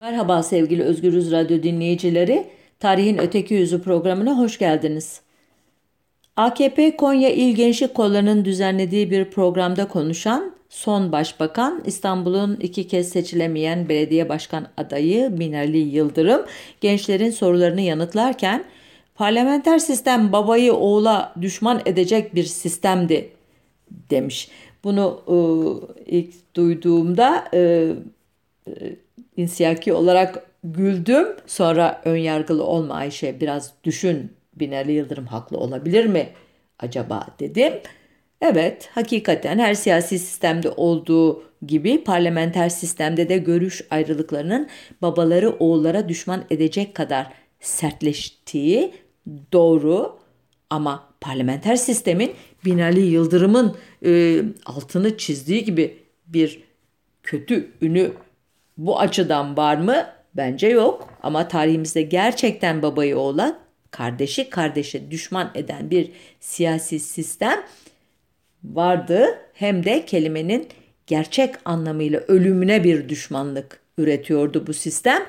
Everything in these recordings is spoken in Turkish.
Merhaba sevgili Özgürüz Radyo dinleyicileri. Tarihin Öteki Yüzü programına hoş geldiniz. AKP Konya İl Gençlik Kolları'nın düzenlediği bir programda konuşan son başbakan İstanbul'un iki kez seçilemeyen belediye başkan adayı Binali Yıldırım gençlerin sorularını yanıtlarken parlamenter sistem babayı oğula düşman edecek bir sistemdi demiş. Bunu e, ilk duyduğumda e, insiyaki olarak güldüm. Sonra ön yargılı olma Ayşe biraz düşün Binali Yıldırım haklı olabilir mi acaba dedim. Evet hakikaten her siyasi sistemde olduğu gibi parlamenter sistemde de görüş ayrılıklarının babaları oğullara düşman edecek kadar sertleştiği doğru ama parlamenter sistemin Binali Yıldırım'ın e, altını çizdiği gibi bir kötü ünü bu açıdan var mı? Bence yok. Ama tarihimizde gerçekten babayı oğlan kardeşi kardeşe düşman eden bir siyasi sistem vardı. Hem de kelimenin gerçek anlamıyla ölümüne bir düşmanlık üretiyordu bu sistem.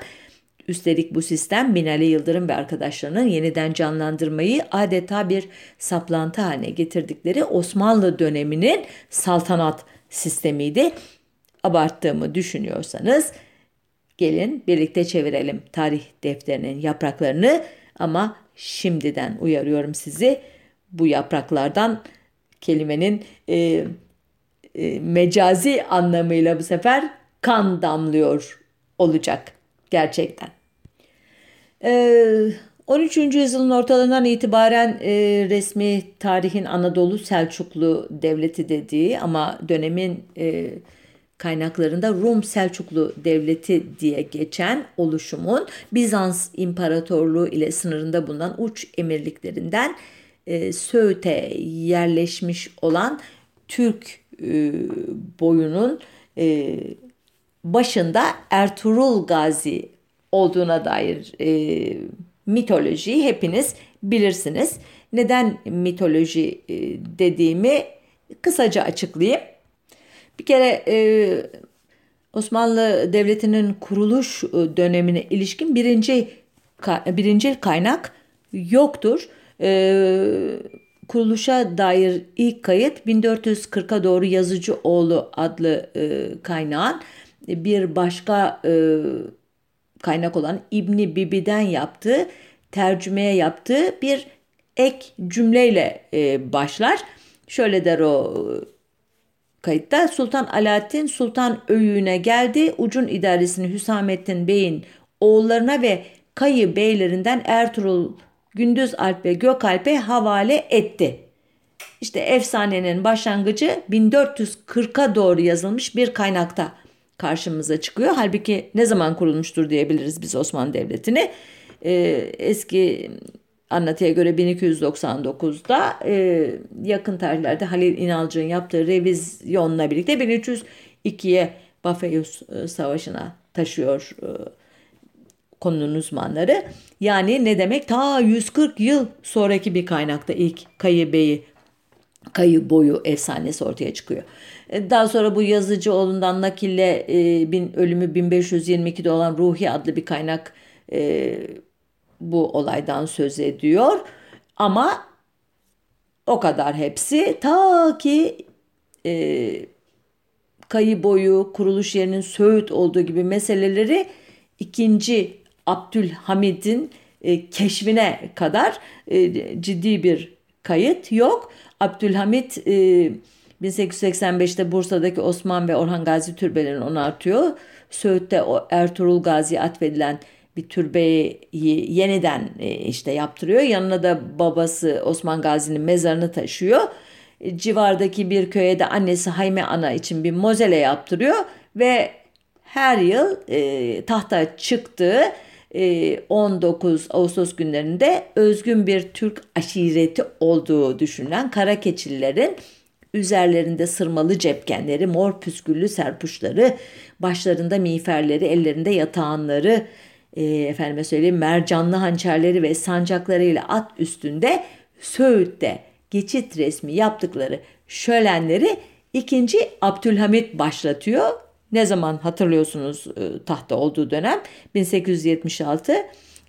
Üstelik bu sistem Binali Yıldırım ve arkadaşlarının yeniden canlandırmayı adeta bir saplantı haline getirdikleri Osmanlı döneminin saltanat sistemiydi. Abarttığımı düşünüyorsanız gelin birlikte çevirelim tarih defterinin yapraklarını ama şimdiden uyarıyorum sizi bu yapraklardan kelimenin e, e, mecazi anlamıyla bu sefer kan damlıyor olacak gerçekten. E, 13. yüzyılın ortalarından itibaren e, resmi tarihin Anadolu Selçuklu Devleti dediği ama dönemin e, kaynaklarında Rum Selçuklu Devleti diye geçen oluşumun Bizans İmparatorluğu ile sınırında bulunan uç emirliklerinden e, Söğüt'e yerleşmiş olan Türk e, boyunun e, başında Ertuğrul Gazi olduğuna dair e, mitolojiyi hepiniz bilirsiniz. Neden mitoloji e, dediğimi kısaca açıklayayım. Bir kere e, Osmanlı Devleti'nin kuruluş e, dönemine ilişkin birinci birinci kaynak yoktur. E, kuruluşa dair ilk kayıt 1440'a doğru Yazıcıoğlu adlı e, kaynağın bir başka e, kaynak olan İbni Bibi'den yaptığı tercümeye yaptığı bir ek cümleyle e, başlar. Şöyle der o kayıtta Sultan Alaaddin Sultan Öyüğü'ne geldi. Ucun idaresini Hüsamettin Bey'in oğullarına ve Kayı beylerinden Ertuğrul Gündüz Alp ve Gökalp'e havale etti. İşte efsanenin başlangıcı 1440'a doğru yazılmış bir kaynakta karşımıza çıkıyor. Halbuki ne zaman kurulmuştur diyebiliriz biz Osmanlı Devleti'ni. Ee, eski anlatıya göre 1299'da e, yakın tarihlerde Halil İnalcı'nın yaptığı revizyonla birlikte 1302'ye Bafeus e, Savaşı'na taşıyor e, konunun uzmanları. Yani ne demek? Ta 140 yıl sonraki bir kaynakta ilk Kayı Bey'i Kayı boyu efsanesi ortaya çıkıyor. E, daha sonra bu Yazıcıoğlu'ndan nakille e, bin, ölümü 1522'de olan Ruhi adlı bir kaynak e, bu olaydan söz ediyor. Ama o kadar hepsi ta ki e, kayı boyu, kuruluş yerinin Söğüt olduğu gibi meseleleri ikinci Abdülhamid'in e, keşfine kadar e, ciddi bir kayıt yok. Abdülhamid e, 1885'te Bursa'daki Osman ve Orhan Gazi türbelerini onartıyor. Söğüt'te o Ertuğrul Gazi atfedilen bir türbeyi yeniden e, işte yaptırıyor. Yanına da babası Osman Gazi'nin mezarını taşıyor. E, civardaki bir köye de annesi Hayme Ana için bir mozele yaptırıyor ve her yıl e, tahta çıktığı e, 19 Ağustos günlerinde özgün bir Türk aşireti olduğu düşünülen Karakeçililerin üzerlerinde sırmalı cepkenleri, mor püsküllü serpuşları, başlarında miğferleri, ellerinde yatağanları, e, efendime söyleyeyim mercanlı hançerleri ve sancaklarıyla at üstünde Söğüt'te geçit resmi yaptıkları şölenleri ikinci Abdülhamit başlatıyor Ne zaman hatırlıyorsunuz e, tahta olduğu dönem 1876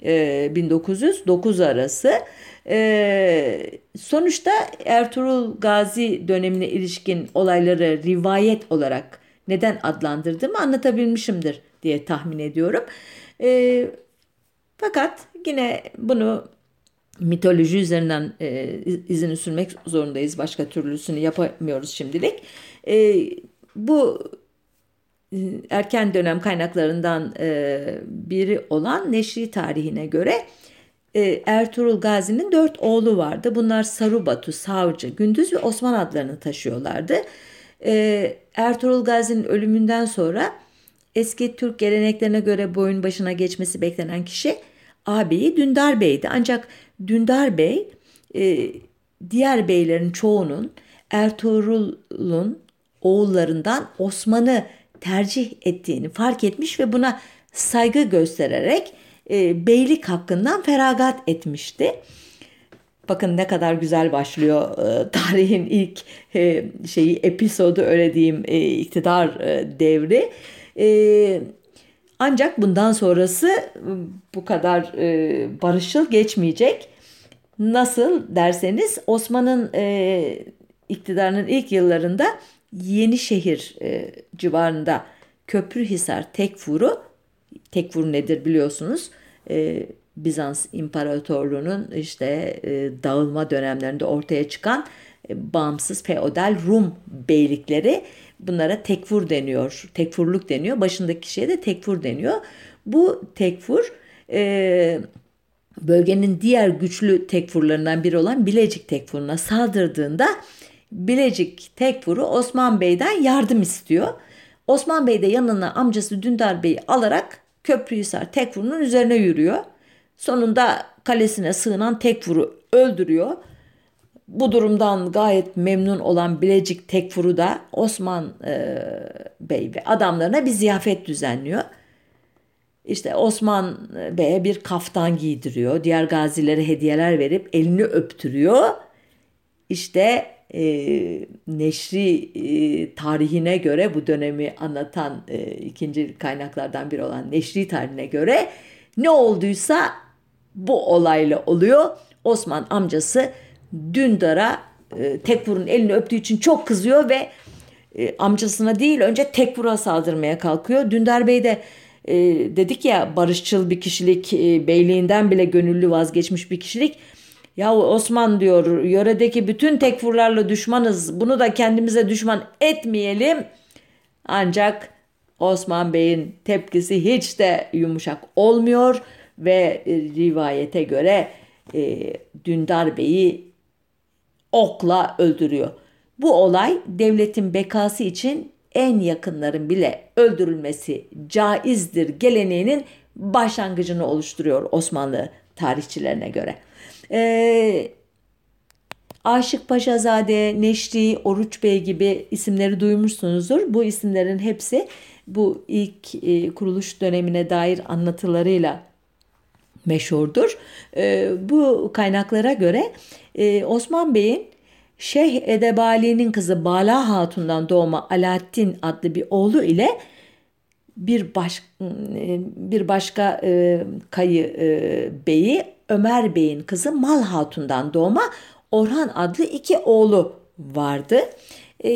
1909 arası. Sonuçta Ertuğrul Gazi dönemine ilişkin olayları rivayet olarak neden adlandırdığımı anlatabilmişimdir diye tahmin ediyorum. Fakat yine bunu mitoloji üzerinden e, izini sürmek zorundayız. Başka türlüsünü yapamıyoruz şimdilik. E, bu e, erken dönem kaynaklarından e, biri olan Neşri tarihine göre e, Ertuğrul Gazi'nin dört oğlu vardı. Bunlar Sarubatu, Savcı, Gündüz ve Osman adlarını taşıyorlardı. E, Ertuğrul Gazi'nin ölümünden sonra eski Türk geleneklerine göre boyun başına geçmesi beklenen kişi ağabeyi Dündar Bey'di. Ancak Dündar Bey e, diğer beylerin çoğunun Ertuğrul'un oğullarından Osman'ı tercih ettiğini fark etmiş ve buna saygı göstererek e, beylik hakkından feragat etmişti. Bakın ne kadar güzel başlıyor e, tarihin ilk e, şeyi episodu öyle diyeyim e, iktidar e, devri. E, ancak bundan sonrası bu kadar e, barışçıl geçmeyecek. Nasıl derseniz Osman'ın e, iktidarının ilk yıllarında Yenişehir e, civarında Köprühisar Tekfur'u Tekfur nedir biliyorsunuz e, Bizans İmparatorluğu'nun işte e, dağılma dönemlerinde ortaya çıkan e, bağımsız feodal Rum beylikleri bunlara tekfur deniyor. Tekfurluk deniyor. Başındaki kişiye de tekfur deniyor. Bu tekfur e, bölgenin diğer güçlü tekfurlarından biri olan Bilecik tekfuruna saldırdığında Bilecik tekfuru Osman Bey'den yardım istiyor. Osman Bey de yanına amcası Dündar Bey'i alarak Köprühisar tekfurunun üzerine yürüyor. Sonunda kalesine sığınan tekfuru öldürüyor. Bu durumdan gayet memnun olan Bilecik Tekfur'u da Osman e, Bey ve adamlarına bir ziyafet düzenliyor. İşte Osman Bey'e bir kaftan giydiriyor. Diğer gazilere hediyeler verip elini öptürüyor. İşte e, neşri e, tarihine göre bu dönemi anlatan e, ikinci kaynaklardan biri olan neşri tarihine göre ne olduysa bu olayla oluyor. Osman amcası Dündar'a e, Tekfur'un elini öptüğü için çok kızıyor ve e, amcasına değil önce Tekfur'a saldırmaya kalkıyor. Dündar Bey de e, dedik ya barışçıl bir kişilik, e, beyliğinden bile gönüllü vazgeçmiş bir kişilik. Ya Osman diyor yöredeki bütün tekfurlarla düşmanız bunu da kendimize düşman etmeyelim. Ancak Osman Bey'in tepkisi hiç de yumuşak olmuyor ve e, rivayete göre e, Dündar Bey'i okla öldürüyor. Bu olay devletin bekası için en yakınların bile öldürülmesi caizdir geleneğinin başlangıcını oluşturuyor Osmanlı tarihçilerine göre. Ee, Aşık Paşazade, Neşri, Oruç Bey gibi isimleri duymuşsunuzdur. Bu isimlerin hepsi bu ilk e, kuruluş dönemine dair anlatılarıyla meşhurdur. E, bu kaynaklara göre e, Osman Bey'in Şeyh Edebali'nin kızı Bala Hatun'dan doğma Alaaddin adlı bir oğlu ile bir baş bir başka e, kayı e, beyi Ömer Bey'in kızı Mal Hatun'dan doğma Orhan adlı iki oğlu vardı. E,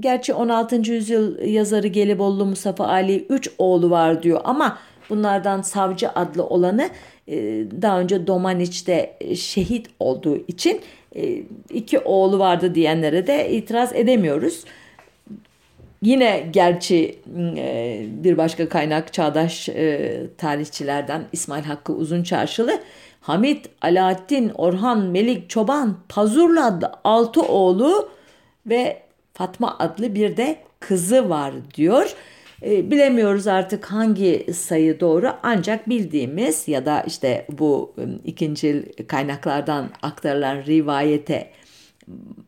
gerçi 16. yüzyıl yazarı Gelibolu Mustafa Ali 3 oğlu var diyor ama bunlardan Savcı adlı olanı e, daha önce Domaniç'te şehit olduğu için e, iki oğlu vardı diyenlere de itiraz edemiyoruz. Yine gerçi e, bir başka kaynak çağdaş tarihçilerden İsmail Hakkı Uzun Çarşılı Hamit, Alaaddin, Orhan, Melik, Çoban, Pazurlu adlı altı oğlu ve Fatma adlı bir de kızı var diyor. E, bilemiyoruz artık hangi sayı doğru ancak bildiğimiz ya da işte bu ikinci kaynaklardan aktarılan rivayete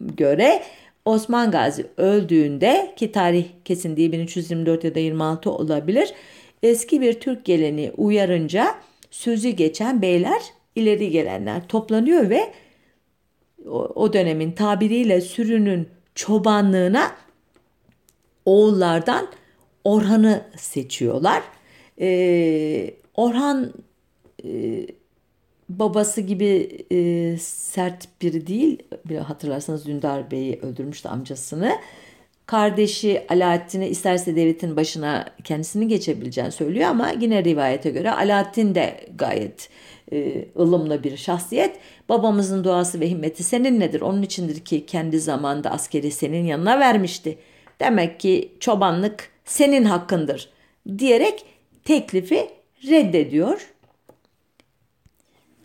göre Osman Gazi öldüğünde ki tarih kesinliği 1324 ya da 26 olabilir. Eski bir Türk geleneği uyarınca sözü geçen beyler ileri gelenler toplanıyor ve o dönemin tabiriyle sürünün çobanlığına oğullardan Orhan'ı seçiyorlar. E, Orhan e, babası gibi e, sert biri değil. Hatırlarsanız Dündar Bey'i öldürmüştü amcasını. Kardeşi Alaaddin'e isterse devletin başına kendisini geçebileceğini söylüyor ama yine rivayete göre Alaaddin de gayet e, ılımlı bir şahsiyet. Babamızın duası ve himmeti senin nedir? Onun içindir ki kendi zamanda askeri senin yanına vermişti. Demek ki çobanlık senin hakkındır diyerek teklifi reddediyor.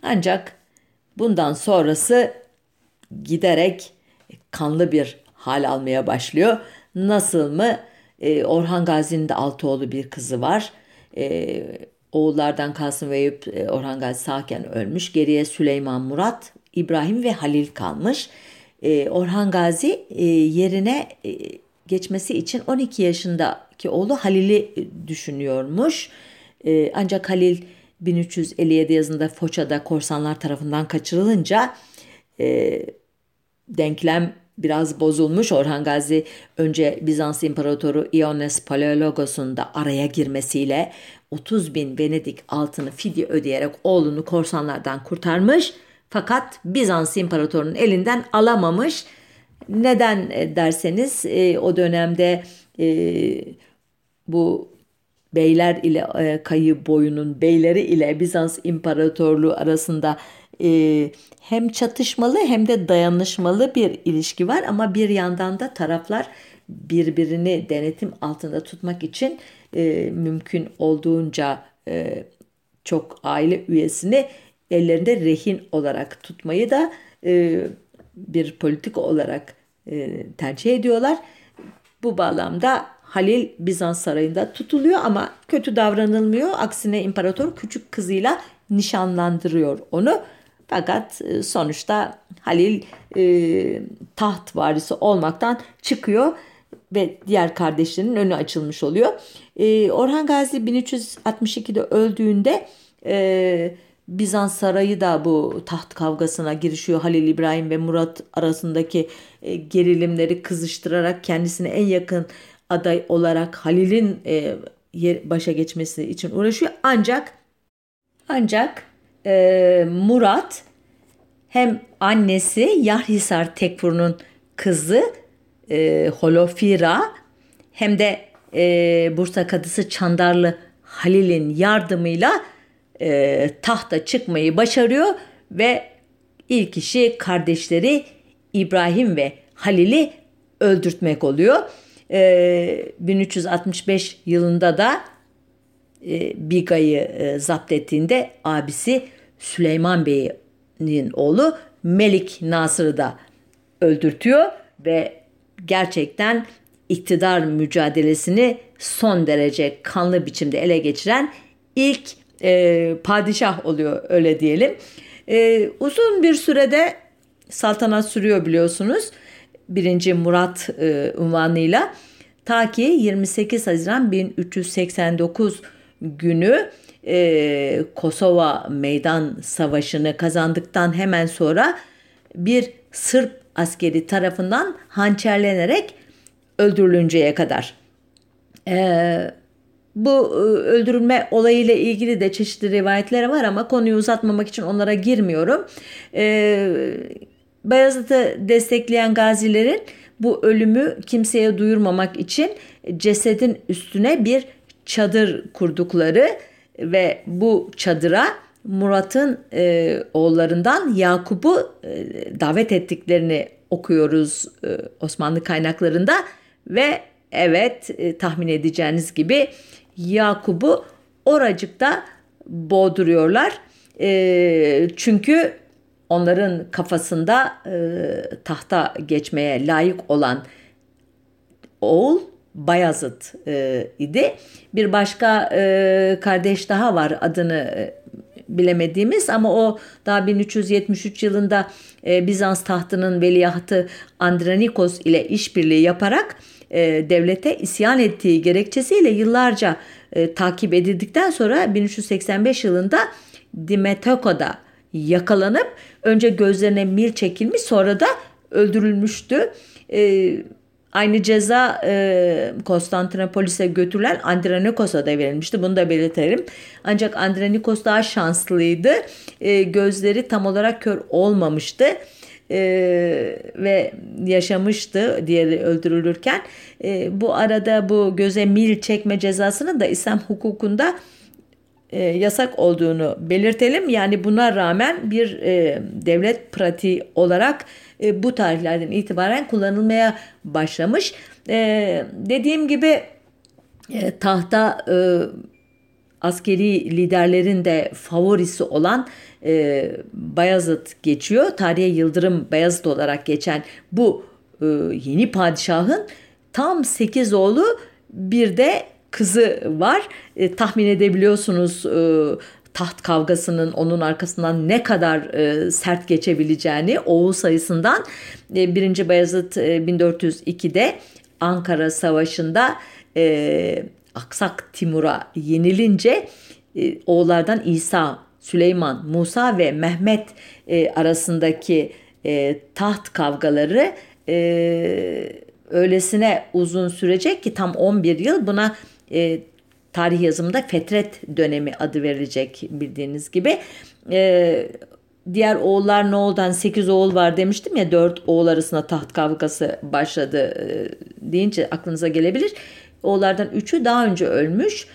Ancak bundan sonrası giderek kanlı bir hal almaya başlıyor. Nasıl mı? Ee, Orhan Gazi'nin de altı oğlu bir kızı var. Ee, oğullardan Kasım ve Eyüp e, Orhan Gazi sağken ölmüş. Geriye Süleyman Murat, İbrahim ve Halil kalmış. Ee, Orhan Gazi e, yerine e, geçmesi için 12 yaşındaki oğlu Halil'i düşünüyormuş. Ee, ancak Halil 1357 yazında Foça'da korsanlar tarafından kaçırılınca e, denklem biraz bozulmuş. Orhan Gazi önce Bizans İmparatoru Ioannes Palaiologos'un da araya girmesiyle 30 bin Venedik altını fidye ödeyerek oğlunu korsanlardan kurtarmış. Fakat Bizans İmparatoru'nun elinden alamamış. Neden e, derseniz e, o dönemde e, bu beyler ile e, kayı boyunun beyleri ile Bizans İmparatorluğu arasında e, hem çatışmalı hem de dayanışmalı bir ilişki var. Ama bir yandan da taraflar birbirini denetim altında tutmak için e, mümkün olduğunca e, çok aile üyesini ellerinde rehin olarak tutmayı da e, bir politik olarak e, tercih ediyorlar. Bu bağlamda Halil Bizans sarayında tutuluyor ama kötü davranılmıyor. Aksine imparator küçük kızıyla nişanlandırıyor onu. Fakat e, sonuçta Halil e, taht varisi olmaktan çıkıyor ve diğer kardeşlerinin önü açılmış oluyor. E, Orhan Gazi 1362'de öldüğünde e, Bizans sarayı da bu taht kavgasına girişiyor. Halil İbrahim ve Murat arasındaki e, gerilimleri kızıştırarak kendisine en yakın aday olarak Halil'in e, başa geçmesi için uğraşıyor. Ancak ancak e, Murat hem annesi Yarhisar Tekfur'un kızı Holofira hem de Bursa Kadısı Çandarlı Halil'in yardımıyla e, tahta çıkmayı başarıyor ve ilk işi kardeşleri İbrahim ve Halil'i öldürtmek oluyor. E, 1365 yılında da e, Biga'yı e, zapt ettiğinde abisi Süleyman Bey'in oğlu Melik Nasır'ı da öldürtüyor ve gerçekten iktidar mücadelesini son derece kanlı biçimde ele geçiren ilk e, padişah oluyor öyle diyelim. E, uzun bir sürede saltanat sürüyor biliyorsunuz. 1. Murat e, unvanıyla ta ki 28 Haziran 1389 günü e, Kosova Meydan Savaşı'nı kazandıktan hemen sonra bir Sırp askeri tarafından hançerlenerek öldürülünceye kadar. E, bu e, öldürülme olayıyla ilgili de çeşitli rivayetler var ama konuyu uzatmamak için onlara girmiyorum. E, Bayezid'i destekleyen gazilerin bu ölümü kimseye duyurmamak için cesedin üstüne bir çadır kurdukları ve bu çadıra Murat'ın e, oğullarından Yakup'u e, davet ettiklerini okuyoruz e, Osmanlı kaynaklarında ve evet e, tahmin edeceğiniz gibi Yakup'u oracıkta boğduruyorlar. E, çünkü onların kafasında e, tahta geçmeye layık olan oğul Bayazıt e, idi. Bir başka e, kardeş daha var adını e, bilemediğimiz ama o daha 1373 yılında e, Bizans tahtının veliahtı Andranikos ile işbirliği yaparak e, devlete isyan ettiği gerekçesiyle yıllarca e, takip edildikten sonra 1385 yılında Dimetoko'da yakalanıp önce gözlerine mil çekilmiş sonra da öldürülmüştü. E, Aynı ceza e, Konstantinopolis'e götürülen Andronikos'a da verilmişti. Bunu da belirtelim. Ancak Andronikos daha şanslıydı. E, gözleri tam olarak kör olmamıştı. E, ve yaşamıştı diğeri öldürülürken. E, bu arada bu göze mil çekme cezasının da İslam hukukunda e, yasak olduğunu belirtelim. Yani buna rağmen bir e, devlet pratiği olarak e, bu tarihlerden itibaren kullanılmaya başlamış. E, dediğim gibi e, tahta e, askeri liderlerin de favorisi olan e, Bayezid geçiyor. Tarihe Yıldırım Bayezid olarak geçen bu e, yeni padişahın tam 8 oğlu bir de kızı var. E, tahmin edebiliyorsunuz e, taht kavgasının onun arkasından ne kadar e, sert geçebileceğini oğul sayısından e, 1. Bayezid e, 1402'de Ankara Savaşı'nda e, Aksak Timur'a yenilince e, oğullardan İsa, Süleyman, Musa ve Mehmet e, arasındaki e, taht kavgaları e, öylesine uzun sürecek ki tam 11 yıl buna e, tarih yazımında Fetret dönemi adı verilecek bildiğiniz gibi. E, diğer oğullar ne oldu? Hani 8 oğul var demiştim ya 4 oğul arasında taht kavgası başladı e, deyince aklınıza gelebilir. Oğullardan 3'ü daha önce ölmüş. E,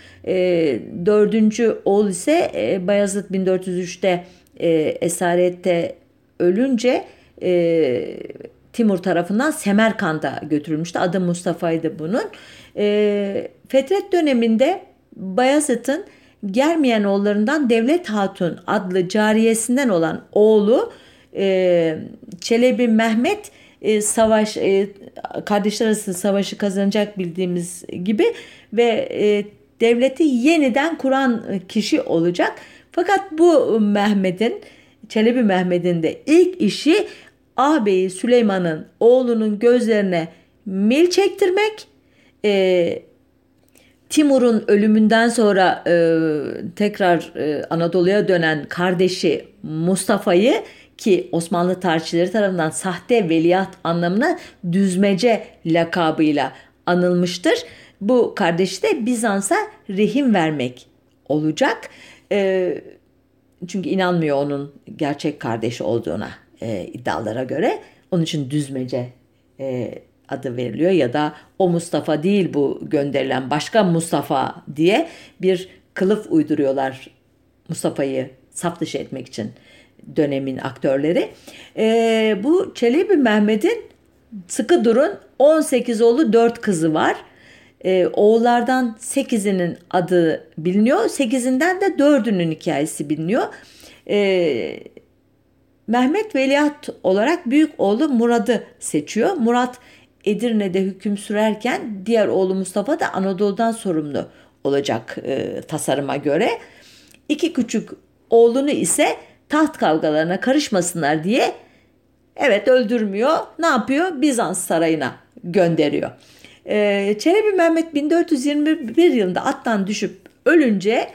dördüncü oğul ise e, Bayezid 1403'te e, esarette ölünce e, Timur tarafından Semerkant'a götürülmüştü. Adı Mustafa'ydı bunun. E, Fetret döneminde Bayezid'in Germiyen oğullarından Devlet Hatun adlı cariyesinden olan oğlu e, Çelebi Mehmet e, savaş e, kardeşler arası savaşı kazanacak bildiğimiz gibi ve e, devleti yeniden kuran kişi olacak. Fakat bu Mehmet'in Çelebi Mehmet'in de ilk işi ağabeyi Süleyman'ın oğlunun gözlerine mil çektirmek e, Timur'un ölümünden sonra e, tekrar e, Anadolu'ya dönen kardeşi Mustafa'yı ki Osmanlı tarihçileri tarafından sahte veliaht anlamına düzmece lakabıyla anılmıştır. Bu kardeşi de Bizans'a rehim vermek olacak. E, çünkü inanmıyor onun gerçek kardeşi olduğuna e, iddialara göre. Onun için düzmece e, adı veriliyor ya da o Mustafa değil bu gönderilen başka Mustafa diye bir kılıf uyduruyorlar Mustafa'yı saf dışı etmek için dönemin aktörleri. E, bu Çelebi Mehmet'in sıkı durun 18 oğlu 4 kızı var. E, oğullardan 8'inin adı biliniyor. 8'inden de 4'ünün hikayesi biliniyor. E, Mehmet Veliaht olarak büyük oğlu Murad'ı seçiyor. Murat Edirne'de hüküm sürerken diğer oğlu Mustafa da Anadolu'dan sorumlu olacak e, tasarıma göre. İki küçük oğlunu ise taht kavgalarına karışmasınlar diye evet öldürmüyor. Ne yapıyor? Bizans sarayına gönderiyor. E, Çelebi Mehmet 1421 yılında attan düşüp ölünce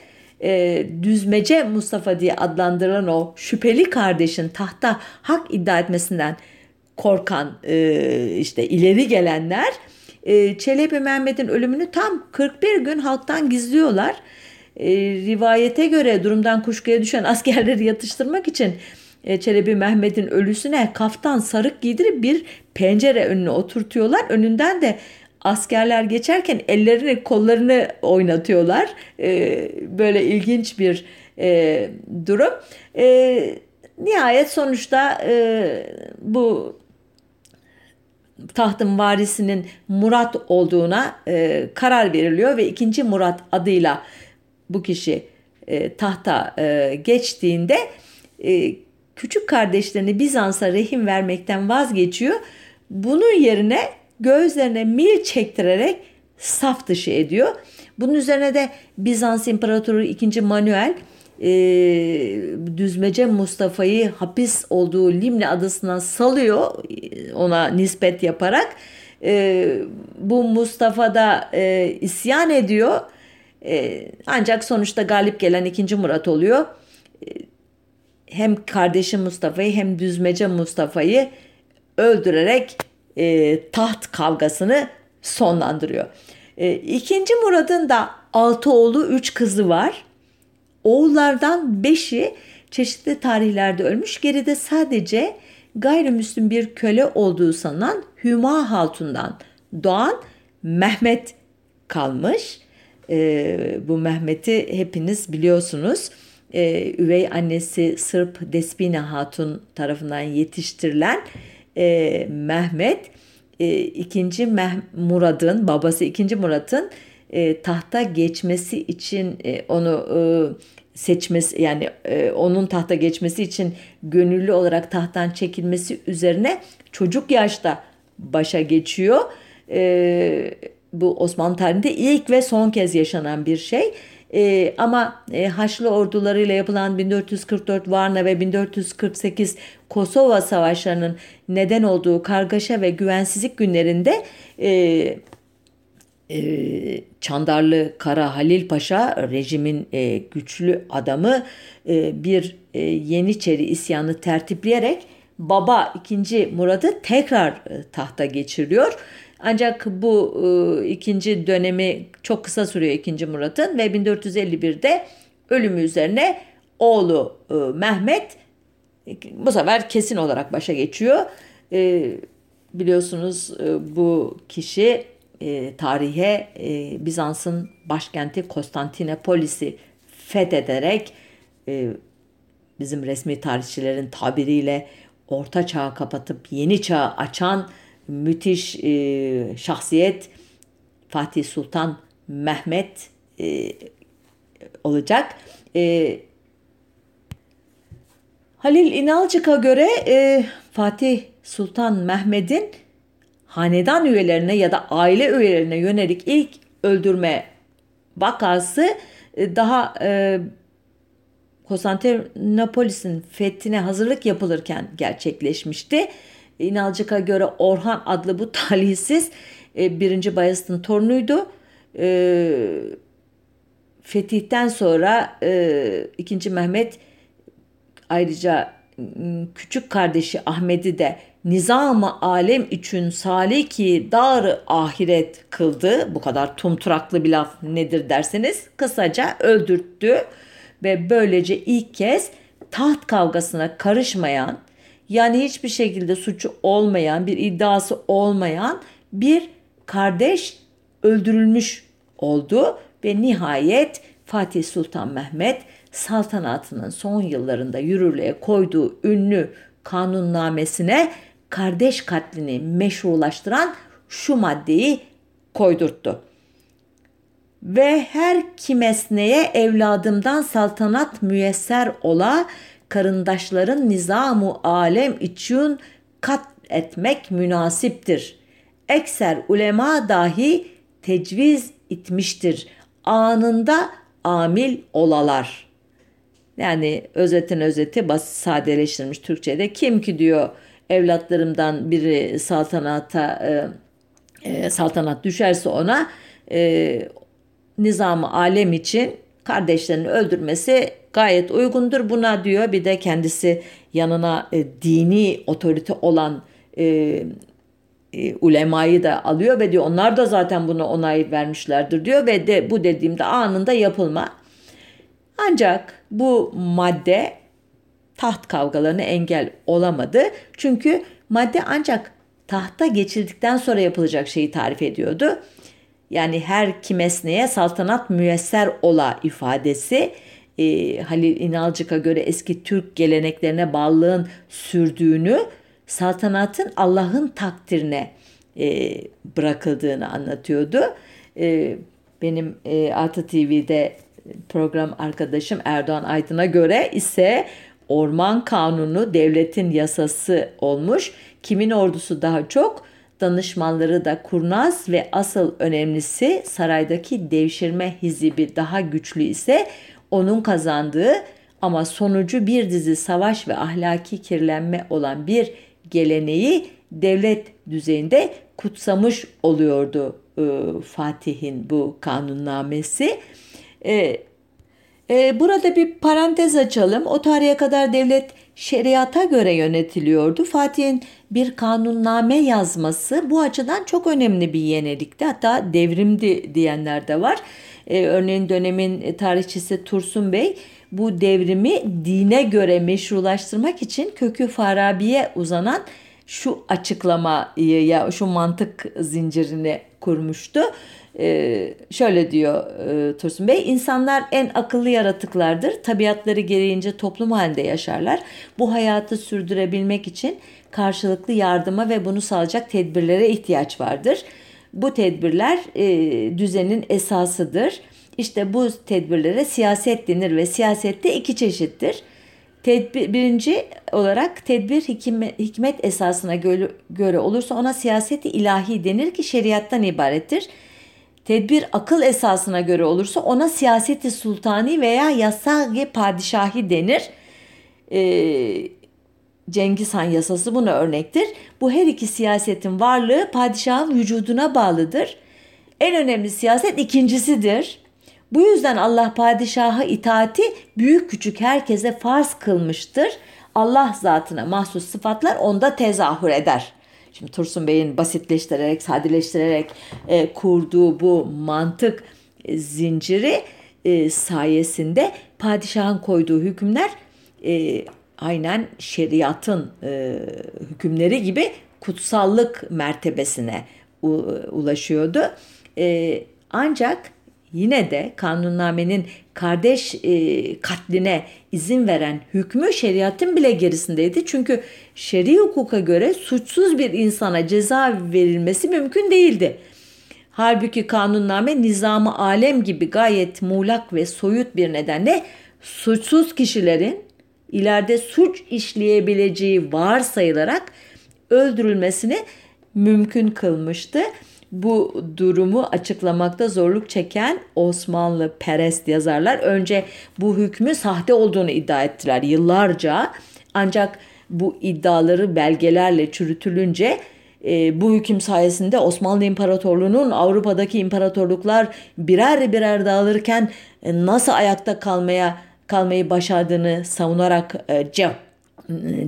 e, düzmece Mustafa diye adlandırılan o şüpheli kardeşin tahta hak iddia etmesinden korkan e, işte ileri gelenler e, Çelebi Mehmet'in ölümünü tam 41 gün halktan gizliyorlar. E, rivayete göre durumdan kuşkuya düşen askerleri yatıştırmak için e, Çelebi Mehmet'in ölüsüne kaftan sarık giydirip bir pencere önüne oturtuyorlar. Önünden de askerler geçerken ellerini kollarını oynatıyorlar. E, böyle ilginç bir e, durum. E, nihayet sonuçta e, bu tahtın varisinin Murat olduğuna e, karar veriliyor ve ikinci Murat adıyla bu kişi e, tahta e, geçtiğinde e, küçük kardeşlerini Bizans'a rehim vermekten vazgeçiyor. Bunun yerine gözlerine mil çektirerek saf dışı ediyor. Bunun üzerine de Bizans İmparatoru 2. Manuel e, düzmece Mustafa'yı hapis olduğu Limne adasından salıyor ona nispet yaparak. E, bu Mustafa da e, isyan ediyor. E, ancak sonuçta galip gelen 2. Murat oluyor. E, hem kardeşi Mustafa'yı hem düzmece Mustafa'yı öldürerek e, taht kavgasını sonlandırıyor. E, ikinci Murad'ın da altı oğlu üç kızı var. Oğullardan beşi çeşitli tarihlerde ölmüş. Geride sadece gayrimüslim bir köle olduğu sanılan Hüma Hatun'dan doğan Mehmet kalmış. E, bu Mehmet'i hepiniz biliyorsunuz. E, üvey annesi Sırp Despina Hatun tarafından yetiştirilen e, Mehmet e, ikinci Meh Murad'ın babası ikinci Murad'ın e, tahta geçmesi için e, onu e, seçmesi yani e, onun tahta geçmesi için gönüllü olarak tahttan çekilmesi üzerine çocuk yaşta başa geçiyor. E, bu Osmanlı tarihinde ilk ve son kez yaşanan bir şey. E, ama e, Haçlı ordularıyla yapılan 1444 Varna ve 1448 Kosova savaşlarının neden olduğu kargaşa ve güvensizlik günlerinde e, e, Çandarlı Kara Halil Paşa rejimin e, güçlü adamı e, bir e, Yeniçeri isyanı tertipleyerek baba 2. Murad'ı tekrar e, tahta geçiriyor. Ancak bu e, ikinci dönemi çok kısa sürüyor 2. Murat'ın ve 1451'de ölümü üzerine oğlu e, Mehmet bu sefer kesin olarak başa geçiyor. E, biliyorsunuz e, bu kişi e, tarihe e, Bizans'ın başkenti Konstantinopolis'i fethederek e, bizim resmi tarihçilerin tabiriyle orta çağı kapatıp yeni çağı açan müthiş e, şahsiyet Fatih Sultan Mehmet e, olacak. E, Halil İnalcık'a göre e, Fatih Sultan Mehmet'in hanedan üyelerine ya da aile üyelerine yönelik ilk öldürme vakası e, daha e, Konstantinopolis'in fethine hazırlık yapılırken gerçekleşmişti. İnalcık'a göre Orhan adlı bu talihsiz e, 1. Bayezid'in torunuydu. E, fetihten sonra e, 2. Mehmet ayrıca küçük kardeşi Ahmet'i de nizam-ı alem için saliki dar ahiret kıldı. Bu kadar tumturaklı bir laf nedir derseniz kısaca öldürttü ve böylece ilk kez taht kavgasına karışmayan yani hiçbir şekilde suçu olmayan bir iddiası olmayan bir kardeş öldürülmüş oldu ve nihayet Fatih Sultan Mehmet saltanatının son yıllarında yürürlüğe koyduğu ünlü kanunnamesine kardeş katlini meşrulaştıran şu maddeyi koydurttu. Ve her kimesneye evladımdan saltanat müyesser ola karındaşların nizamu alem için kat etmek münasiptir. Ekser ulema dahi tecviz itmiştir. Anında amil olalar. Yani özetin özeti basit sadeleştirilmiş Türkçe'de kim ki diyor evlatlarımdan biri saltanata e, e, saltanat düşerse ona e, nizamı alem için kardeşlerini öldürmesi gayet uygundur buna diyor. Bir de kendisi yanına e, dini otorite olan e, e, ulemayı da alıyor ve diyor onlar da zaten buna onay vermişlerdir diyor ve de bu dediğimde anında yapılma. Ancak bu madde taht kavgalarına engel olamadı. Çünkü madde ancak tahta geçildikten sonra yapılacak şeyi tarif ediyordu. Yani her kimesneye saltanat müyesser ola ifadesi e, Halil İnalcık'a göre eski Türk geleneklerine bağlılığın sürdüğünü saltanatın Allah'ın takdirine e, bırakıldığını anlatıyordu. E, benim e, Artı TV'de program arkadaşım Erdoğan Aydın'a göre ise orman kanunu devletin yasası olmuş. Kimin ordusu daha çok? Danışmanları da kurnaz ve asıl önemlisi saraydaki devşirme hizibi daha güçlü ise onun kazandığı ama sonucu bir dizi savaş ve ahlaki kirlenme olan bir geleneği devlet düzeyinde kutsamış oluyordu e, Fatih'in bu kanunnamesi. E, Ee, burada bir parantez açalım. O tarihe kadar devlet şeriata göre yönetiliyordu. Fatih'in bir kanunname yazması bu açıdan çok önemli bir yenilikti. Hatta devrimdi diyenler de var. Ee, örneğin dönemin tarihçisi Tursun Bey bu devrimi dine göre meşrulaştırmak için kökü Farabi'ye uzanan şu açıklamayı ya şu mantık zincirini kurmuştu. Ee, şöyle diyor e, Tursun Bey, insanlar en akıllı yaratıklardır. Tabiatları gereğince toplum halinde yaşarlar. Bu hayatı sürdürebilmek için karşılıklı yardıma ve bunu sağlayacak tedbirlere ihtiyaç vardır. Bu tedbirler e, düzenin esasıdır. İşte bu tedbirlere siyaset denir ve siyasette iki çeşittir. Tedbir, birinci olarak tedbir hikmet, hikmet esasına göre, göre olursa ona siyaseti ilahi denir ki şeriattan ibarettir. Tedbir akıl esasına göre olursa ona siyaseti sultani veya yasagi padişahi denir. Ee, Cengiz Han yasası buna örnektir. Bu her iki siyasetin varlığı padişahın vücuduna bağlıdır. En önemli siyaset ikincisidir. Bu yüzden Allah padişaha itaati büyük küçük herkese farz kılmıştır. Allah zatına mahsus sıfatlar onda tezahür eder. Şimdi Tursun Bey'in basitleştirerek, sadeleştirerek e, kurduğu bu mantık e, zinciri e, sayesinde padişahın koyduğu hükümler e, aynen şeriatın e, hükümleri gibi kutsallık mertebesine u, ulaşıyordu. E, ancak yine de kanunnamenin kardeş e, katline izin veren hükmü şeriatın bile gerisindeydi. Çünkü şer'i hukuka göre suçsuz bir insana ceza verilmesi mümkün değildi. Halbuki kanunname nizamı alem gibi gayet muğlak ve soyut bir nedenle suçsuz kişilerin ileride suç işleyebileceği varsayılarak öldürülmesini mümkün kılmıştı bu durumu açıklamakta zorluk çeken Osmanlı perest yazarlar önce bu hükmü sahte olduğunu iddia ettiler yıllarca. Ancak bu iddiaları belgelerle çürütülünce e, bu hüküm sayesinde Osmanlı İmparatorluğu'nun Avrupa'daki imparatorluklar birer birer dağılırken e, nasıl ayakta kalmaya kalmayı başardığını savunarak e, cevap,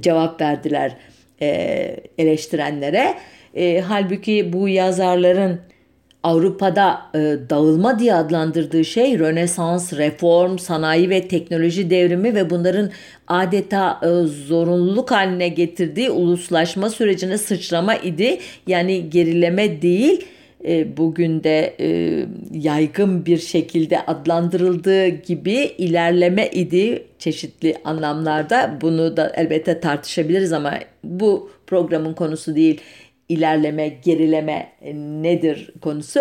cevap verdiler e, eleştirenlere. E, halbuki bu yazarların Avrupa'da e, dağılma diye adlandırdığı şey Rönesans, reform, sanayi ve teknoloji devrimi ve bunların adeta e, zorunluluk haline getirdiği uluslaşma sürecine sıçrama idi. Yani gerileme değil e, bugün de e, yaygın bir şekilde adlandırıldığı gibi ilerleme idi çeşitli anlamlarda. Bunu da elbette tartışabiliriz ama bu programın konusu değil ilerleme, gerileme nedir konusu.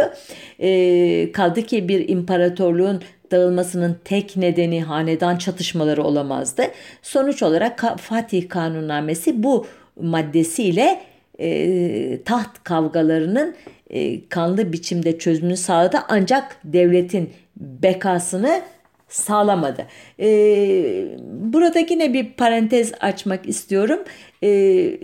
E, kaldı ki bir imparatorluğun dağılmasının tek nedeni hanedan çatışmaları olamazdı. Sonuç olarak Fatih Kanunnamesi bu maddesiyle e, taht kavgalarının e, kanlı biçimde çözümünü sağladı ancak devletin bekasını sağlamadı. E, burada yine bir parantez açmak istiyorum. E,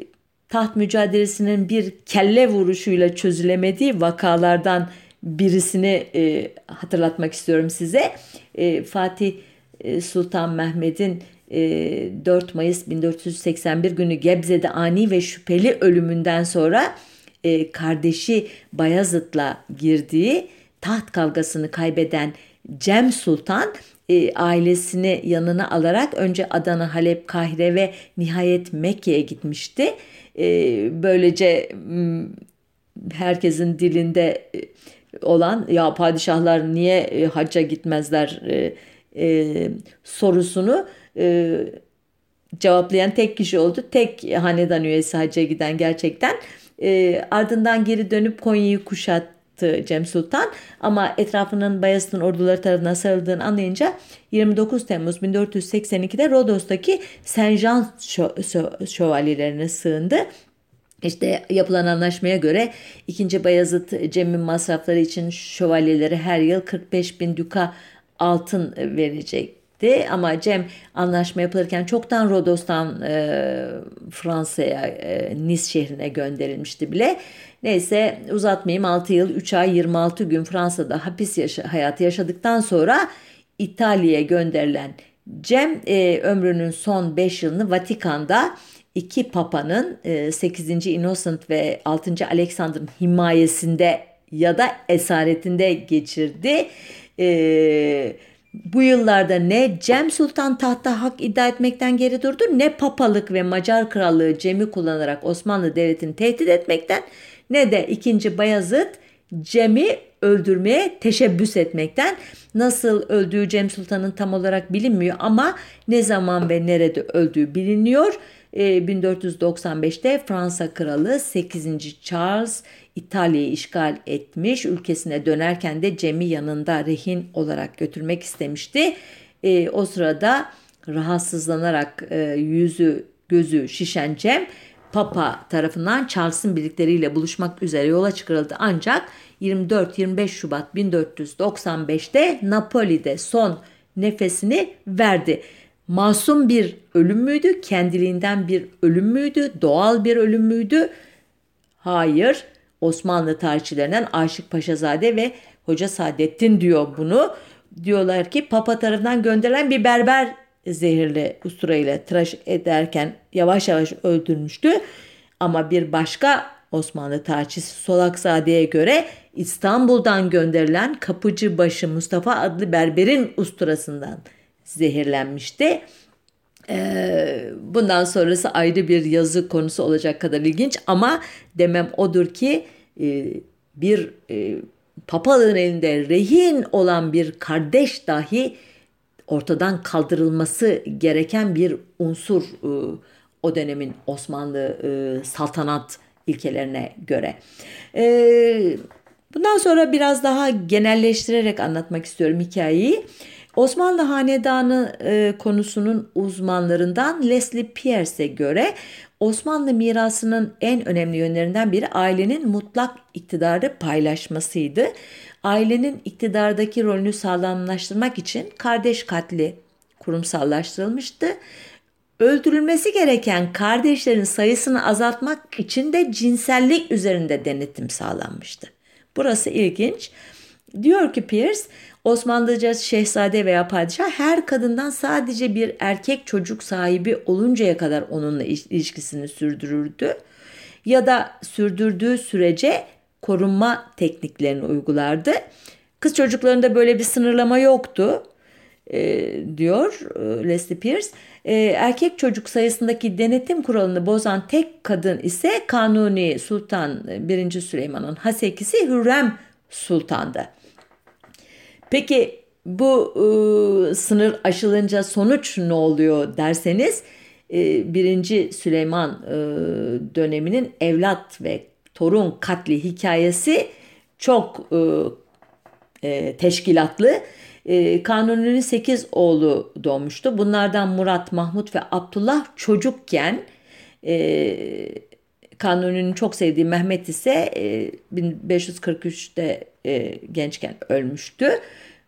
taht mücadelesinin bir kelle vuruşuyla çözülemediği vakalardan birisini e, hatırlatmak istiyorum size. E, Fatih e, Sultan Mehmet'in e, 4 Mayıs 1481 günü Gebze'de ani ve şüpheli ölümünden sonra e, kardeşi Bayazıt'la girdiği taht kavgasını kaybeden Cem Sultan e, ailesini yanına alarak önce Adana, Halep, Kahire ve nihayet Mekke'ye gitmişti. E, böylece herkesin dilinde e, olan ya padişahlar niye e, hacca gitmezler e, e, sorusunu e, cevaplayan tek kişi oldu. Tek hanedan üyesi hacca giden gerçekten. E, ardından geri dönüp Konya'yı kuşat Cem Sultan ama etrafının Bayezid'in orduları tarafından sarıldığını anlayınca 29 Temmuz 1482'de Rodos'taki Saint Jean şövalyelerine sığındı. İşte yapılan anlaşmaya göre 2. Bayezid Cem'in masrafları için şövalyeleri her yıl 45 bin duka altın verecekti. Ama Cem anlaşma yapılırken çoktan Rodos'tan e, Fransa'ya, e, Nice şehrine gönderilmişti bile. Neyse uzatmayayım 6 yıl 3 ay 26 gün Fransa'da hapis yaşa hayatı yaşadıktan sonra İtalya'ya gönderilen Cem e, ömrünün son 5 yılını Vatikan'da iki papanın e, 8. Innocent ve 6. Alexander'ın himayesinde ya da esaretinde geçirdi. E, bu yıllarda ne Cem Sultan tahta hak iddia etmekten geri durdu ne papalık ve Macar krallığı Cem'i kullanarak Osmanlı devletini tehdit etmekten ne de 2. Bayezid Cem'i öldürmeye teşebbüs etmekten. Nasıl öldüğü Cem Sultan'ın tam olarak bilinmiyor ama ne zaman ve nerede öldüğü biliniyor. 1495'te ee, Fransa Kralı 8. Charles İtalya'yı işgal etmiş. Ülkesine dönerken de Cem'i yanında rehin olarak götürmek istemişti. E, o sırada rahatsızlanarak e, yüzü gözü şişen Cem Papa tarafından Charles'ın birlikleriyle buluşmak üzere yola çıkarıldı. Ancak 24-25 Şubat 1495'te Napoli'de son nefesini verdi. Masum bir ölüm müydü? Kendiliğinden bir ölüm müydü? Doğal bir ölüm müydü? Hayır. Osmanlı tarihçilerinden Aşık Paşazade ve Hoca Saadettin diyor bunu. Diyorlar ki Papa tarafından gönderilen bir berber zehirli ustura ile tıraş ederken yavaş yavaş öldürmüştü. Ama bir başka Osmanlı tarihçisi Solakzade'ye göre İstanbul'dan gönderilen Kapıcıbaşı Mustafa adlı berberin usturasından zehirlenmişti. Ee, bundan sonrası ayrı bir yazı konusu olacak kadar ilginç ama demem odur ki e, bir e, elinde rehin olan bir kardeş dahi ortadan kaldırılması gereken bir unsur e, o dönemin Osmanlı saltanat ilkelerine göre. Bundan sonra biraz daha genelleştirerek anlatmak istiyorum hikayeyi. Osmanlı Hanedanı e, konusunun uzmanlarından Leslie Pierce'e göre Osmanlı mirasının en önemli yönlerinden biri ailenin mutlak iktidarı paylaşmasıydı. Ailenin iktidardaki rolünü sağlamlaştırmak için kardeş katli kurumsallaştırılmıştı. Öldürülmesi gereken kardeşlerin sayısını azaltmak için de cinsellik üzerinde denetim sağlanmıştı. Burası ilginç. Diyor ki Pierce, Osmanlıca şehzade veya padişah her kadından sadece bir erkek çocuk sahibi oluncaya kadar onunla ilişkisini sürdürürdü. Ya da sürdürdüğü sürece korunma tekniklerini uygulardı. Kız çocuklarında böyle bir sınırlama yoktu e, diyor e, Leslie Pierce. E, erkek çocuk sayısındaki denetim kuralını bozan tek kadın ise Kanuni Sultan 1. Süleyman'ın hasekisi Hürrem Sultan'dı. Peki bu e, sınır aşılınca sonuç ne oluyor derseniz e, birinci Süleyman e, döneminin evlat ve torun katli hikayesi çok e, e, teşkilatlı. E, Kanuni'nin 8 oğlu doğmuştu. Bunlardan Murat, Mahmut ve Abdullah çocukken e, Kanuni'nin çok sevdiği Mehmet ise e, 1543'te e, gençken ölmüştü.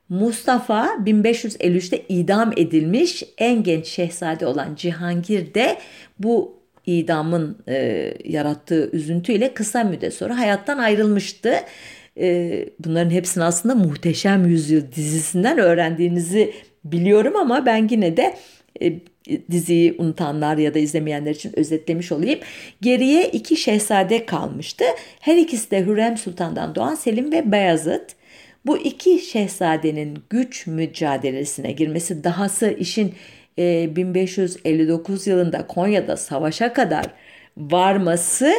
Mustafa 1553'te idam edilmiş en genç şehzade olan Cihangir de bu idamın e, yarattığı üzüntüyle kısa müddet sonra hayattan ayrılmıştı. E, bunların hepsini aslında Muhteşem Yüzyıl dizisinden öğrendiğinizi biliyorum ama ben yine de e, diziyi unutanlar ya da izlemeyenler için özetlemiş olayım. Geriye iki şehzade kalmıştı. Her ikisi de Hürrem Sultan'dan doğan Selim ve Beyazıt. Bu iki şehzadenin güç mücadelesine girmesi dahası işin e, 1559 yılında Konya'da savaşa kadar varması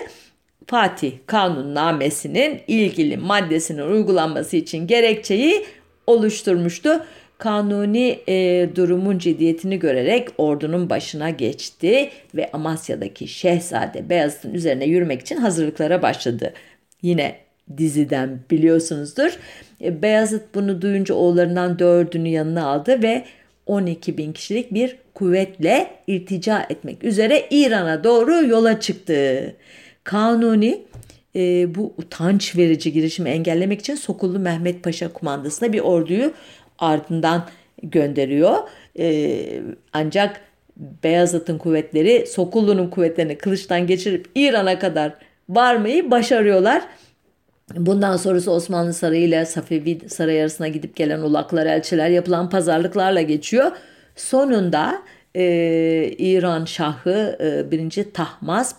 Fatih Kanunnamesi'nin ilgili maddesinin uygulanması için gerekçeyi oluşturmuştu. Kanuni e, durumun ciddiyetini görerek ordunun başına geçti ve Amasya'daki Şehzade Beyazıt'ın üzerine yürümek için hazırlıklara başladı. Yine diziden biliyorsunuzdur. E, Beyazıt bunu duyunca oğullarından dördünü yanına aldı ve 12 bin kişilik bir kuvvetle iltica etmek üzere İran'a doğru yola çıktı. Kanuni e, bu utanç verici girişimi engellemek için Sokullu Mehmet Paşa kumandasına bir orduyu ardından gönderiyor. E, ancak Beyazıt'ın kuvvetleri Sokullu'nun kuvvetlerini kılıçtan geçirip İran'a kadar varmayı başarıyorlar. Bundan sonrası Osmanlı Sarayı ile Safevi Sarayı arasında gidip gelen ulaklar, elçiler yapılan pazarlıklarla geçiyor. Sonunda e, İran Şahı e, 1. Tahmasp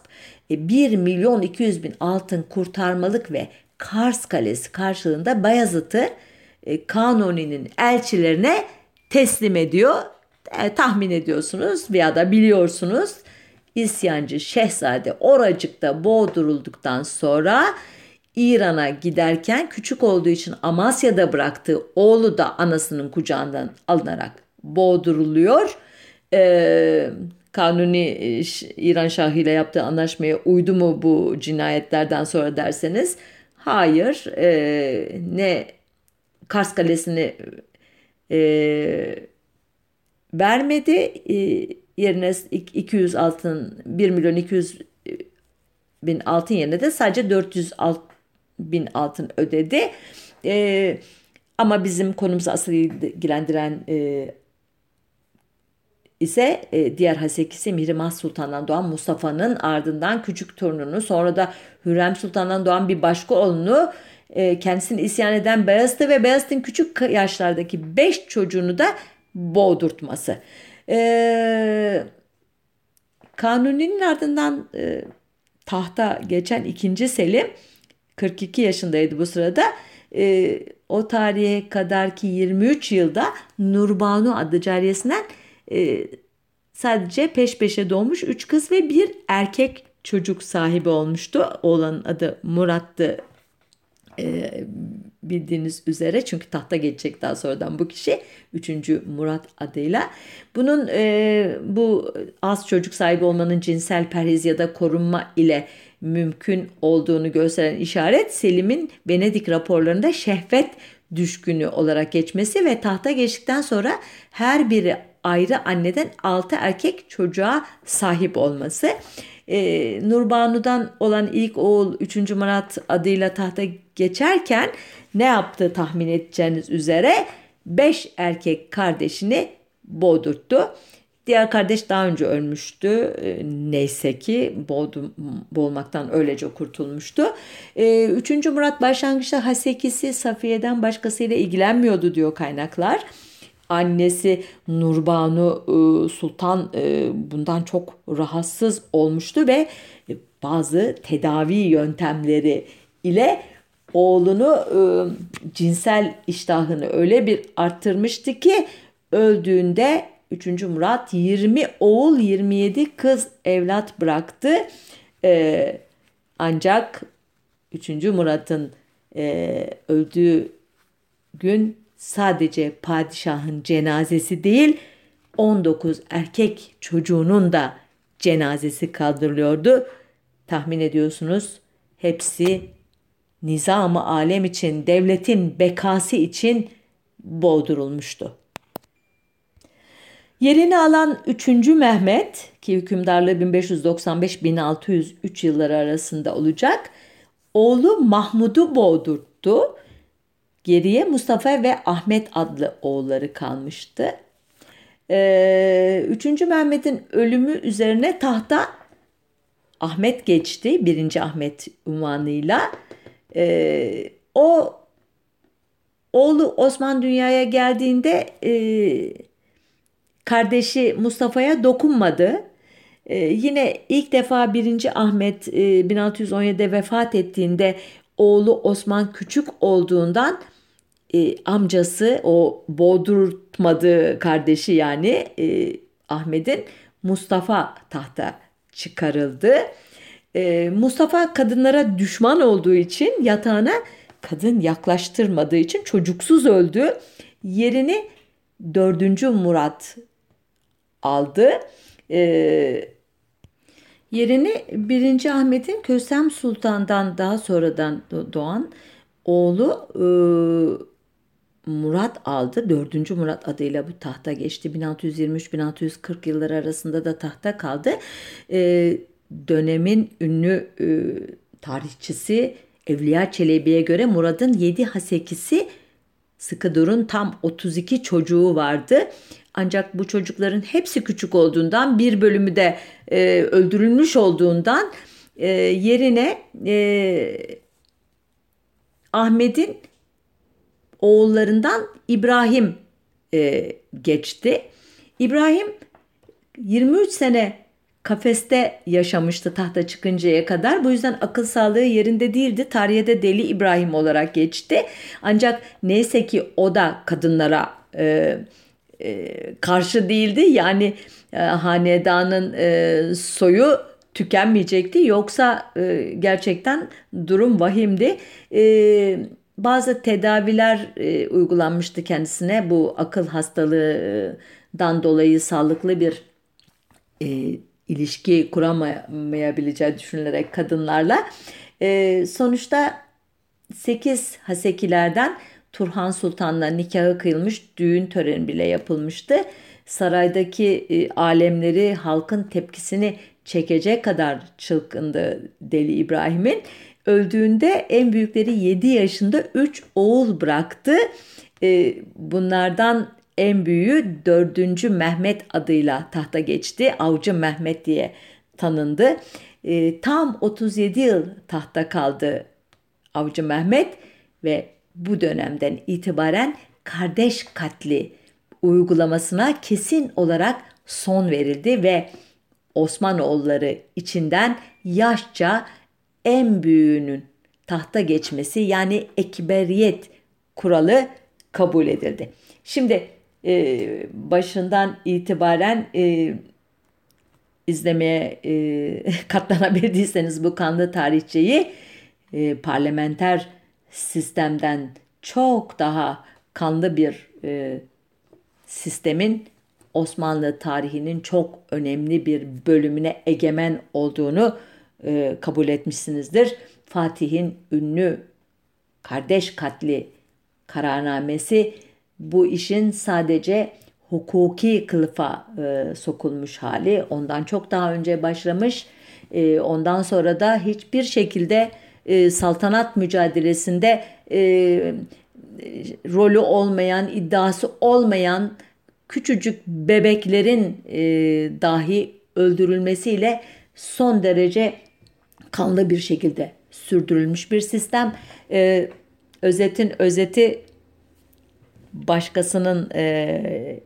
e, 1 milyon 200 bin altın kurtarmalık ve Kars Kalesi karşılığında e, Kanuni'nin elçilerine teslim ediyor. E, tahmin ediyorsunuz veya da biliyorsunuz. İsyancı Şehzade oracıkta boğdurulduktan sonra İran'a giderken küçük olduğu için Amasya'da bıraktığı oğlu da anasının kucağından alınarak boğduruluyor. Ee, Kanuni e, İran Şahı ile yaptığı anlaşmaya uydu mu bu cinayetlerden sonra derseniz hayır e, ne Kars Kalesi'ni e, vermedi e, yerine 200 altın 1 milyon 200 bin altın yerine de sadece 400 bin altın ödedi. E, ama bizim konumuzu asıl ilgilendiren e, ise e, diğer hasekisi Mihrimah Sultan'dan doğan Mustafa'nın ardından küçük torununu sonra da Hürrem Sultan'dan doğan bir başka oğlunu e, kendisini isyan eden Beyazıt'ı ve Beyazıt'ın küçük yaşlardaki beş çocuğunu da boğdurtması. E, Kanuni'nin ardından e, tahta geçen ikinci Selim 42 yaşındaydı bu sırada. E, o tarihe kadar ki 23 yılda Nurbanu adlı cariyesinden e, sadece peş peşe doğmuş 3 kız ve bir erkek çocuk sahibi olmuştu. Oğlanın adı Murat'tı e, bildiğiniz üzere çünkü tahta geçecek daha sonradan bu kişi 3. Murat adıyla. Bunun e, bu az çocuk sahibi olmanın cinsel perhiz ya da korunma ile mümkün olduğunu gösteren işaret Selim'in Venedik raporlarında şehvet düşkünü olarak geçmesi ve tahta geçtikten sonra her biri ayrı anneden altı erkek çocuğa sahip olması. Ee, Nurbanu'dan olan ilk oğul 3. Murat adıyla tahta geçerken ne yaptı tahmin edeceğiniz üzere 5 erkek kardeşini boğdurttu. Diğer kardeş daha önce ölmüştü. E, neyse ki boğdu, boğulmaktan öylece kurtulmuştu. E, üçüncü Murat başlangıçta Hasekisi Safiye'den başkasıyla ilgilenmiyordu diyor kaynaklar. Annesi Nurbanu e, Sultan e, bundan çok rahatsız olmuştu ve bazı tedavi yöntemleri ile oğlunu e, cinsel iştahını öyle bir arttırmıştı ki öldüğünde 3. Murat 20 oğul 27 kız evlat bıraktı. E, ancak 3. Murat'ın e, öldüğü gün sadece padişahın cenazesi değil 19 erkek çocuğunun da cenazesi kaldırılıyordu. Tahmin ediyorsunuz hepsi nizamı alem için, devletin bekası için boğdurulmuştu. Yerini alan 3. Mehmet ki hükümdarlığı 1595-1603 yılları arasında olacak. Oğlu Mahmud'u boğdurttu. Geriye Mustafa ve Ahmet adlı oğulları kalmıştı. Ee, 3. Mehmet'in ölümü üzerine tahta Ahmet geçti. 1. Ahmet unvanıyla. Ee, o oğlu Osman dünyaya geldiğinde e, kardeşi Mustafa'ya dokunmadı. Ee, yine ilk defa 1. Ahmet e, 1617'de vefat ettiğinde oğlu Osman küçük olduğundan e, amcası o boğdurtmadığı kardeşi yani e, Ahmet'in Mustafa tahta çıkarıldı. E, Mustafa kadınlara düşman olduğu için yatağına kadın yaklaştırmadığı için çocuksuz öldü. Yerini 4. Murat aldı. E, yerini 1. Ahmet'in Kösem Sultan'dan daha sonradan doğan oğlu e, Murat aldı. 4. Murat adıyla bu tahta geçti. 1623-1640 yılları arasında da tahta kaldı. E, dönemin ünlü e, tarihçisi Evliya Çelebi'ye göre Murad'ın 7 hasekisi sıkı durun tam 32 çocuğu vardı. Ancak bu çocukların hepsi küçük olduğundan bir bölümü de e, öldürülmüş olduğundan e, yerine e, Ahmet'in oğullarından İbrahim e, geçti. İbrahim 23 sene kafeste yaşamıştı tahta çıkıncaya kadar. Bu yüzden akıl sağlığı yerinde değildi. Tarihe de Deli İbrahim olarak geçti. Ancak neyse ki o da kadınlara e, e, karşı değildi. Yani e, hanedanın e, soyu tükenmeyecekti. Yoksa e, gerçekten durum vahimdi. E, bazı tedaviler e, uygulanmıştı kendisine bu akıl hastalığından dolayı sağlıklı bir e, ilişki kuramayabileceği düşünülerek kadınlarla. E, sonuçta 8 Hasekilerden Turhan Sultan'la nikahı kıyılmış, düğün töreni bile yapılmıştı. Saraydaki e, alemleri halkın tepkisini çekecek kadar çılgındı Deli İbrahim'in. Öldüğünde en büyükleri 7 yaşında 3 oğul bıraktı. E, bunlardan en büyüğü 4. Mehmet adıyla tahta geçti. Avcı Mehmet diye tanındı. E, tam 37 yıl tahta kaldı Avcı Mehmet ve bu dönemden itibaren kardeş katli uygulamasına kesin olarak son verildi ve Osmanoğulları içinden yaşça en büyüğünün tahta geçmesi yani ekberiyet kuralı kabul edildi. Şimdi e, başından itibaren e, izlemeye e, katlanabildiyseniz bu kanlı tarihçeyi e, parlamenter sistemden çok daha kanlı bir e, sistemin Osmanlı tarihinin çok önemli bir bölümüne egemen olduğunu e, kabul etmişsinizdir. Fatih'in ünlü kardeş katli kararnamesi bu işin sadece hukuki kılıfa e, sokulmuş hali. Ondan çok daha önce başlamış. E, ondan sonra da hiçbir şekilde e, saltanat mücadelesinde e, rolü olmayan, iddiası olmayan küçücük bebeklerin e, dahi öldürülmesiyle son derece kanlı bir şekilde sürdürülmüş bir sistem. E, özetin özeti başkasının e,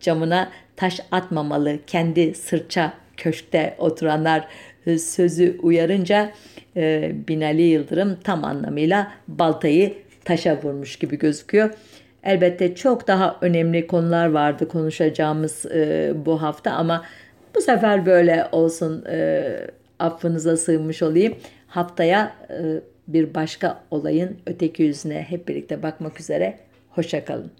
camına taş atmamalı. Kendi sırça köşkte oturanlar e, sözü uyarınca e, Binali Yıldırım tam anlamıyla baltayı taşa vurmuş gibi gözüküyor. Elbette çok daha önemli konular vardı konuşacağımız e, bu hafta ama bu sefer böyle olsun e, affınıza sığınmış olayım. Haftaya e, bir başka olayın öteki yüzüne hep birlikte bakmak üzere. Hoşçakalın.